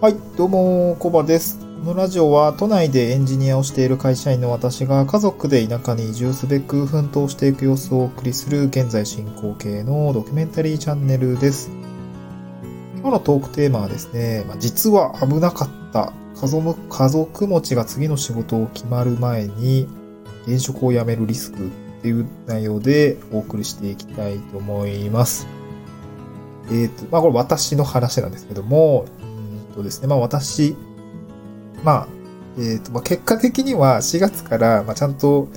はい、どうも、コバです。このラジオは都内でエンジニアをしている会社員の私が家族で田舎に移住すべく奮闘していく様子をお送りする現在進行形のドキュメンタリーチャンネルです。今日のトークテーマはですね、ま、実は危なかった家族持ちが次の仕事を決まる前に現職を辞めるリスクっていう内容でお送りしていきたいと思います。えっ、と、まあこれ私の話なんですけども、とですね、まあ私、まあ、えっ、と、まあ結果的には4月から、まあちゃんと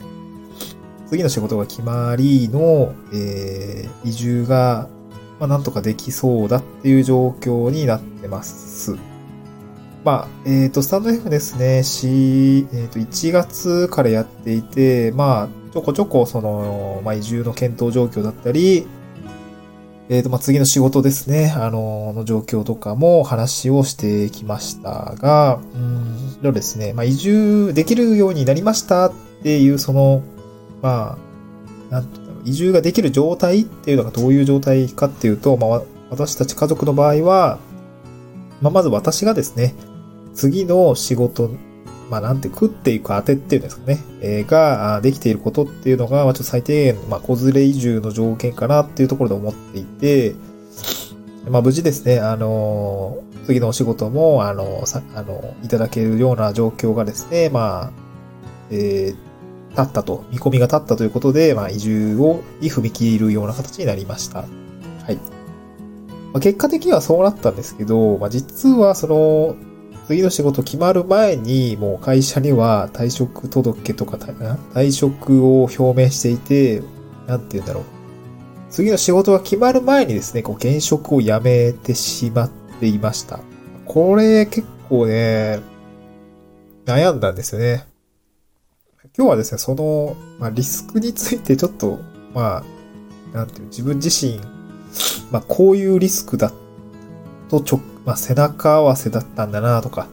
次の仕事が決まりの、えー移住が、まあなんとかできそうだっていう状況になってます。まあ、えっ、と、スタンド F ですね、し、えっ、と、1月からやっていて、まあ、ちょこちょこ、その、まあ、移住の検討状況だったり、えっ、と、まあ、次の仕事ですね、あの、の状況とかも話をしてきましたが、うんとですね、まあ、移住できるようになりましたっていう、その、まあ、なんて言うんだろう、移住ができる状態っていうのがどういう状態かっていうと、まあ、私たち家族の場合は、まあ、まず私がですね、次の仕事、まあ、なんて食っていく当てっていうんですかね、えーができていることっていうのが、まあ、ちょっと最低限、まあ、子連れ移住の条件かなっていうところで思っていて、まあ、無事ですね、あのー次のお仕事も、あのーさ、あのーいただけるような状況がですね、まあ、えー、立ったと、見込みが立ったということで、まあ、移住を、に踏み切るような形になりました。はい。まあ、結果的にはそうなったんですけど、まあ、実はその、次の仕事決まる前に、もう会社には退職届とか、退職を表明していて、なんて言うんだろう。次の仕事が決まる前にですね、こう、現職を辞めてしまっていました。これ結構ね、悩んだんですよね。今日はですね、その、まあ、リスクについてちょっと、まあ、なんていう、自分自身、まあ、こういうリスクだとちょ、まあ、背中合わせだったんだなとか、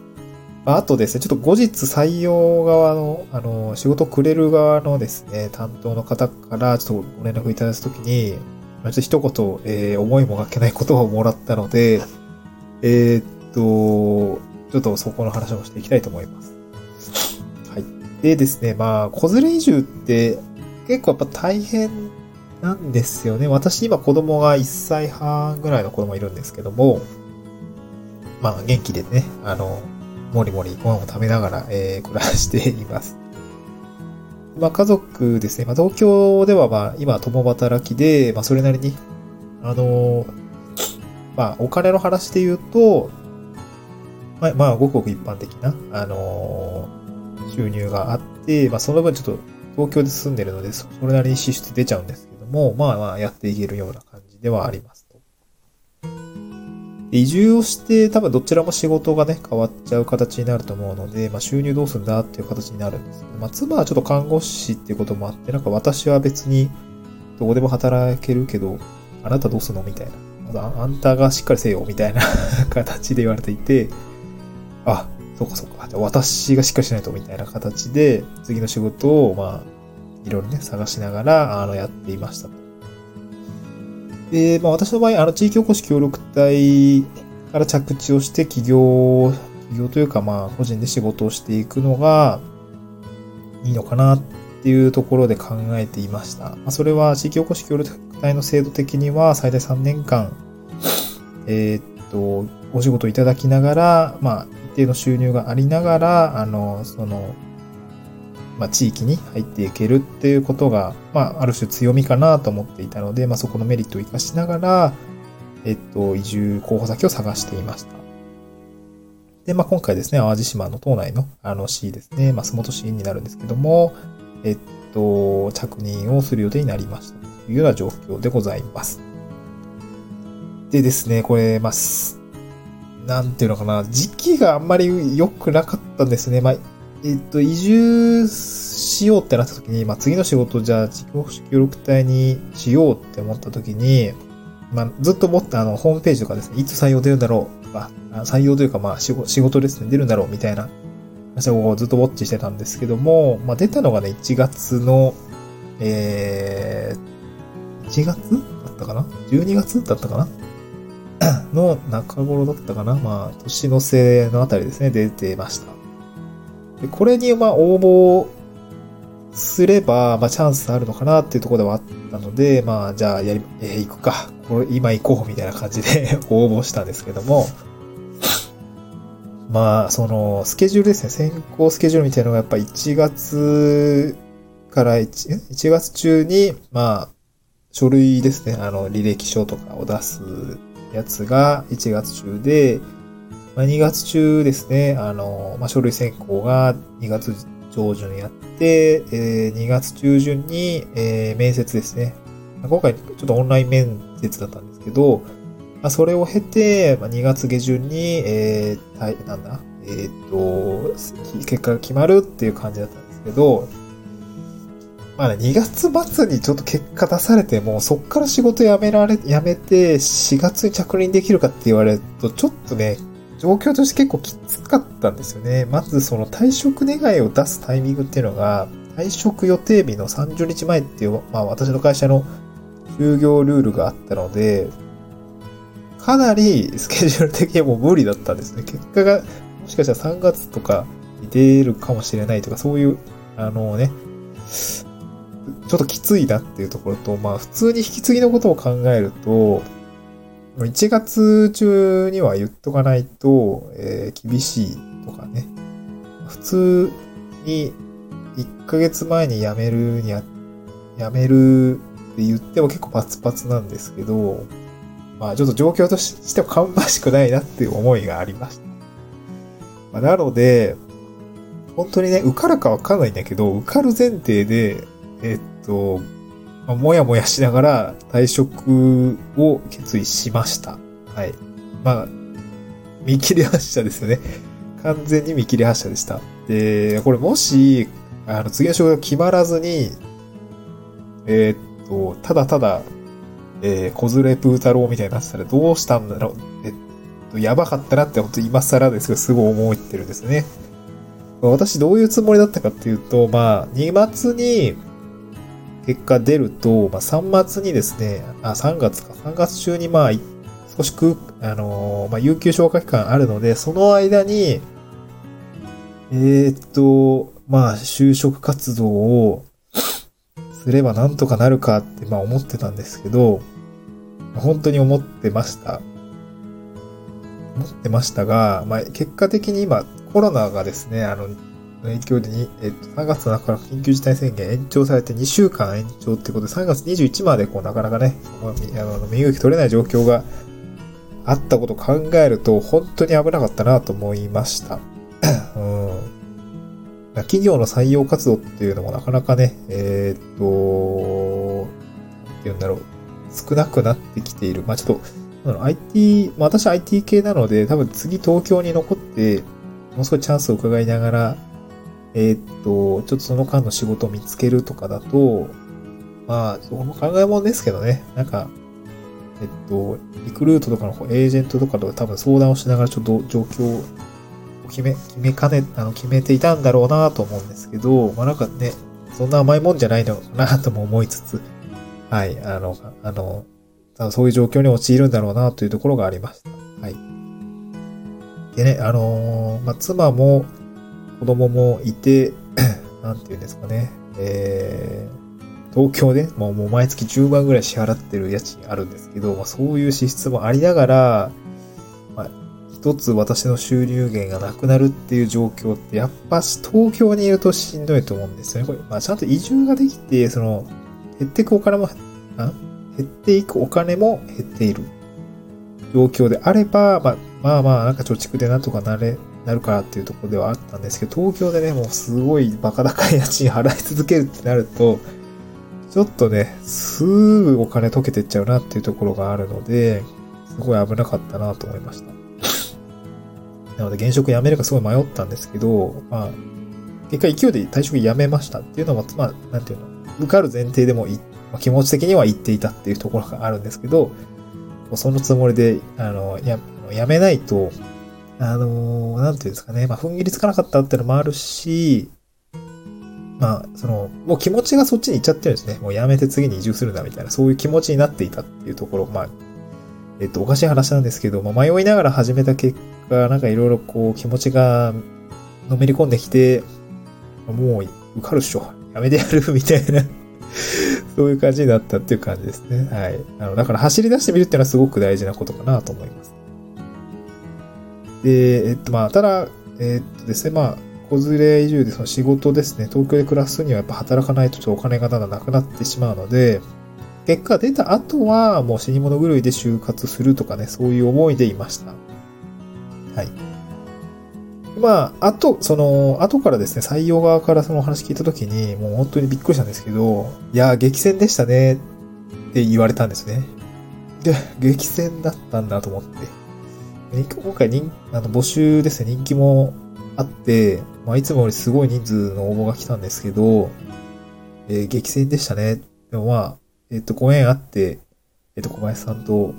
あ、とですね、ちょっと後日採用側の、あの、仕事くれる側のですね、担当の方からちょっとご連絡いただいたときに、ちょっと一言、えー思いもがけない言葉をもらったので、えーっと、ちょっとそこの話をしていきたいと思います。はい。でですね、まあ、子連れ移住って結構やっぱ大変なんですよね。私今子供が1歳半ぐらいの子供いるんですけども、まあ元気でね、あの、もりもりご飯を食べながら、えー暮らしています。まあ家族ですね。まあ東京ではまあ今共働きで、まあそれなりに、あの、まあお金の話で言うと、まあまあごくごく一般的な、あの収入があって、まあその分ちょっと東京で住んでるので、それなりに支出出ちゃうんですけども、まあまあやっていけるような感じではあります。移住をして多分どちらも仕事がね、変わっちゃう形になると思うので、まあ収入どうするんだっていう形になるんですけど、まあ妻はちょっと看護師っていうこともあって、なんか私は別にどこでも働けるけど、あなたどうするのみたいな。ああんたがしっかりせよ、みたいな 形で言われていて、あ、そうかそうか。じゃあ私がしっかりしないと、みたいな形で、次の仕事を、まあ、いろいろね、探しながら、あの、やっていましたと。で、まあ私の場合、あの、地域おこし協力隊から着地をして、企業、企業というか、まあ、個人で仕事をしていくのが、いいのかなっていうところで考えていました。まあ、それは、地域おこし協力隊の制度的には、最大3年間、えーっと、お仕事をいただきながら、まあ、一定の収入がありながら、あの、その、まあ、地域に入っていけるっていうことが、まあ、ある種強みかなと思っていたので、まあ、そこのメリットを活かしながら、えっと、移住候補先を探していました。で、まあ、今回ですね、淡路島の島内の、あの、市ですね、まあ、洲本市になるんですけども、えっと、着任をする予定になりましたというような状況でございます。でですね、これ、まあ、なんていうのかな、時期があんまり良くなかったんですね。まあ、えっと、移住しようってなった時に、まあ、次の仕事じゃあ、地域協力隊にしようって思った時に、まあ、ずっと思ったあの、ホームページとかですね、いつ採用出るんだろうとか、あ採用というか、まあ仕事、仕事ですね、出るんだろうみたいな話をずっとウォッチしてたんですけども、まあ、出たのがね、1月の、えー、1月だったかな ?12 月だったかな？の中頃だったかな？まあ、年の瀬のあたりですね、出てました。でこれに、まあ、応募すれば、まあ、チャンスあるのかなっていうところではあったので、まあ、じゃあ、やり、えー、行くか。これ、今行こうみたいな感じで 応募したんですけども、まあ、その、スケジュールですね。先行スケジュールみたいなのがやっぱ1月から 1, 1月中に、まあ、書類ですね。あの、履歴書とかを出すやつが1月中で、まあ、2月中ですね。あの、まあ、書類選考が2月上旬やって、えー、2月中旬に、えー、面接ですね。今回ちょっとオンライン面接だったんですけど、まあ、それを経て、まあ、2月下旬に、えー、なんだ、えっ、と、結果が決まるっていう感じだったんですけど、まあね、2月末にちょっと結果出されても、そっから仕事辞められ、辞めて、4月に着任できるかって言われると、ちょっとね、状況として結構きつかったんですよね。まずその退職願いを出すタイミングっていうのが、退職予定日の30日前っていう、まあ私の会社の就業ルールがあったので、かなりスケジュール的にも無理だったんですね。結果が、もしかしたら3月とかに出るかもしれないとか、そういう、あのね、ちょっときついなっていうところと、まあ普通に引き継ぎのことを考えると、1月中には言っとかないと、えー、厳しいとかね。普通に1ヶ月前に辞めるにや、辞めるって言っても結構パツパツなんですけど、まあちょっと状況としても芳しくないなっていう思いがありました。まあ、なので、本当にね、受かるかわかんないんだけど、受かる前提で、えっと、まあ、もやもやしながら退職を決意しました。はい。まあ、見切り発車ですよね。完全に見切り発車でした。で、これもし、あの、次の仕事が決まらずに、えー、っと、ただただ、えー、小連れプー太郎みたいになってたらどうしたんだろう。えっと、やばかったなって、本当今更ですけど、すごい思ってるんですね。私どういうつもりだったかっていうと、まあ、2月に、結果出ると、まあ、3月にですね、あ、3月か、3月中にまあ、少し空、あのー、まあ、有給消化期間あるので、その間に、えー、っと、まあ、就職活動をすればなんとかなるかって、まあ思ってたんですけど、本当に思ってました。思ってましたが、まあ結果的に今コロナがですね、あの、影響でに、えっと、3月の中から緊急事態宣言延長されて2週間延長ってことで、3月21までこう、なかなかね、あの、身動き取れない状況があったことを考えると、本当に危なかったなと思いました。うん。企業の採用活動っていうのもなかなかね、えー、っと、なんて言うんだろう、少なくなってきている。まあちょっと、IT、まあ私 IT 系なので、多分次東京に残って、もう少しチャンスを伺いながら、えー、っと、ちょっとその間の仕事を見つけるとかだと、まあ、その考えもんですけどね、なんか、えっと、リクルートとかのエージェントとかと多分相談をしながらちょっと状況を決め、決めかね、あの、決めていたんだろうなと思うんですけど、まあなんかね、そんな甘いもんじゃないのかなとも思いつつ、はい、あの、あの、そういう状況に陥るんだろうなというところがありました。はい。でね、あのー、まあ、妻も、子供もいて、なんていうんですかね、えー、東京で、もうもう毎月10万ぐらい支払ってる家賃あるんですけど、まあ、そういう支出もありながら、まあ、一つ私の収入源がなくなるっていう状況って、やっぱ東京にいるとしんどいと思うんですよね。これ、まあ、ちゃんと移住ができて、その、減っていくお金も、減っていくお金も減っている状況であれば、まあ、まあまあ、なんか貯蓄でなんとかなれ、なるからっていうところではあったんですけど、東京でね、もうすごいバカ高い家賃払い続けるってなると、ちょっとね、すぐお金溶けてっちゃうなっていうところがあるので、すごい危なかったなと思いました。なので、現職辞めるかすごい迷ったんですけど、まあ、結果勢いで退職辞めましたっていうのも、まあ、なんていうの、受かる前提でもい、まあ、気持ち的には言っていたっていうところがあるんですけど、そのつもりで、あの、や、やめないと、あのー、なんていうんですかね、まあ、踏ん切りつかなかったっていうのもあるし、まあ、その、もう気持ちがそっちに行っちゃってるんですね。もうやめて次に移住するんだみたいな、そういう気持ちになっていたっていうところ、まあ、えっと、おかしい話なんですけど、まあ、迷いながら始めた結果、なんかいろいろこう気持ちがのめり込んできて、もう受かるっしょ。やめてやるみたいな そういう感じになったっていう感じですね。はい。あの、だから走り出してみるっていうのはすごく大事なことかなと思います。で、えっと、まあ、ただ、えっとですね、まあ、子連れ移住でその仕事ですね、東京で暮らすにはやっぱ働かないとちょっとお金がだんだんなくなってしまうので、結果出た後はもう死に物狂いで就活するとかね、そういう思いでいました。はい。まあ、あと、その、後からですね、採用側からその話聞いたときに、もう本当にびっくりしたんですけど、いや、激戦でしたねって言われたんですね。で、激戦だったんだと思って。今回人、あの、募集ですね、人気もあって、まあ、いつもよりすごい人数の応募が来たんですけど、えー、激戦でしたね。でもまあ、えっ、と、ご縁あって、えっ、と、小林さんと、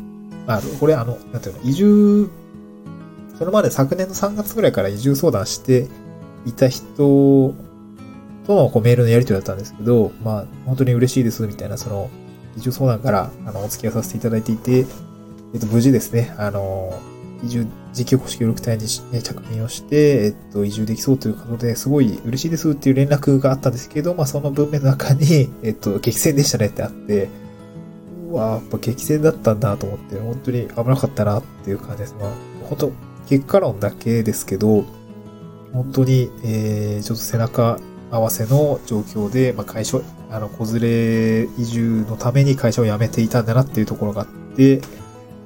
あ、これあの、なんていうの、移住、それまで昨年の3月ぐらいから移住相談していた人とのこうメールのやり取りだったんですけど、まあ、本当に嬉しいです、みたいな、その、移住相談から、あの、お付き合いさせていただいていて、えっ、と、無事ですね、あの、移住時期保守協力隊に着任をして、えっと、移住できそうということで、すごい嬉しいですっていう連絡があったんですけど、まあ、その文面の中に、えっと、激戦でしたねってあって、うわやっぱ激戦だったんだと思って、本当に危なかったなっていう感じです。まあ、本当結果論だけですけど、本当に、えー、ちょっと背中合わせの状況で、まあ、会社、あの、子連れ移住のために会社を辞めていたんだなっていうところがあって、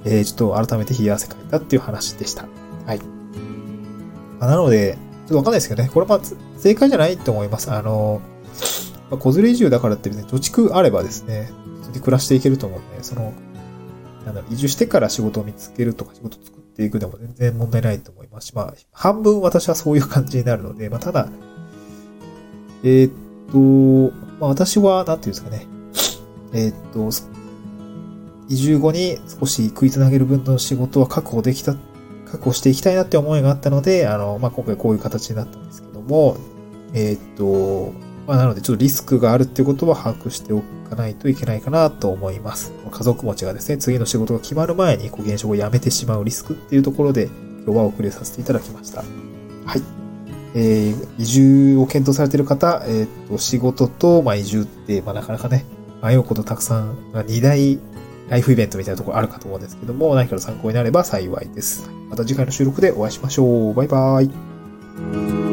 えー、ちょっと改めて冷や汗かいたっていう話でした。はい。まあ、なので、ちょっとわかんないですけどね、これは正解じゃないと思います。あの、まあ、子連れ移住だからって別に貯蓄あればですね、それで暮らしていけると思うんで、その、なんだろう、移住してから仕事を見つけるとか仕事を作っていくでも全然問題ないと思いますし、まあ、半分私はそういう感じになるので、まあ、ただ、えー、っと、まあ、私は、なんていうんですかね、えー、っと、移住後に少し食いつなげる分の仕事は確保できた、確保していきたいなって思いがあったので、あの、まあ、今回こういう形になったんですけども、えー、っと、まあ、なのでちょっとリスクがあるっていうことは把握しておかないといけないかなと思います。家族持ちがですね、次の仕事が決まる前に、こう、現職を辞めてしまうリスクっていうところで、今日はお送りさせていただきました。はい。えー、移住を検討されている方、えー、っと、仕事と、まあ、移住って、まあ、なかなかね、迷うことたくさん、まあ、2大ライフイベントみたいなところあるかと思うんですけども、何かの参考になれば幸いです。また次回の収録でお会いしましょう。バイバーイ。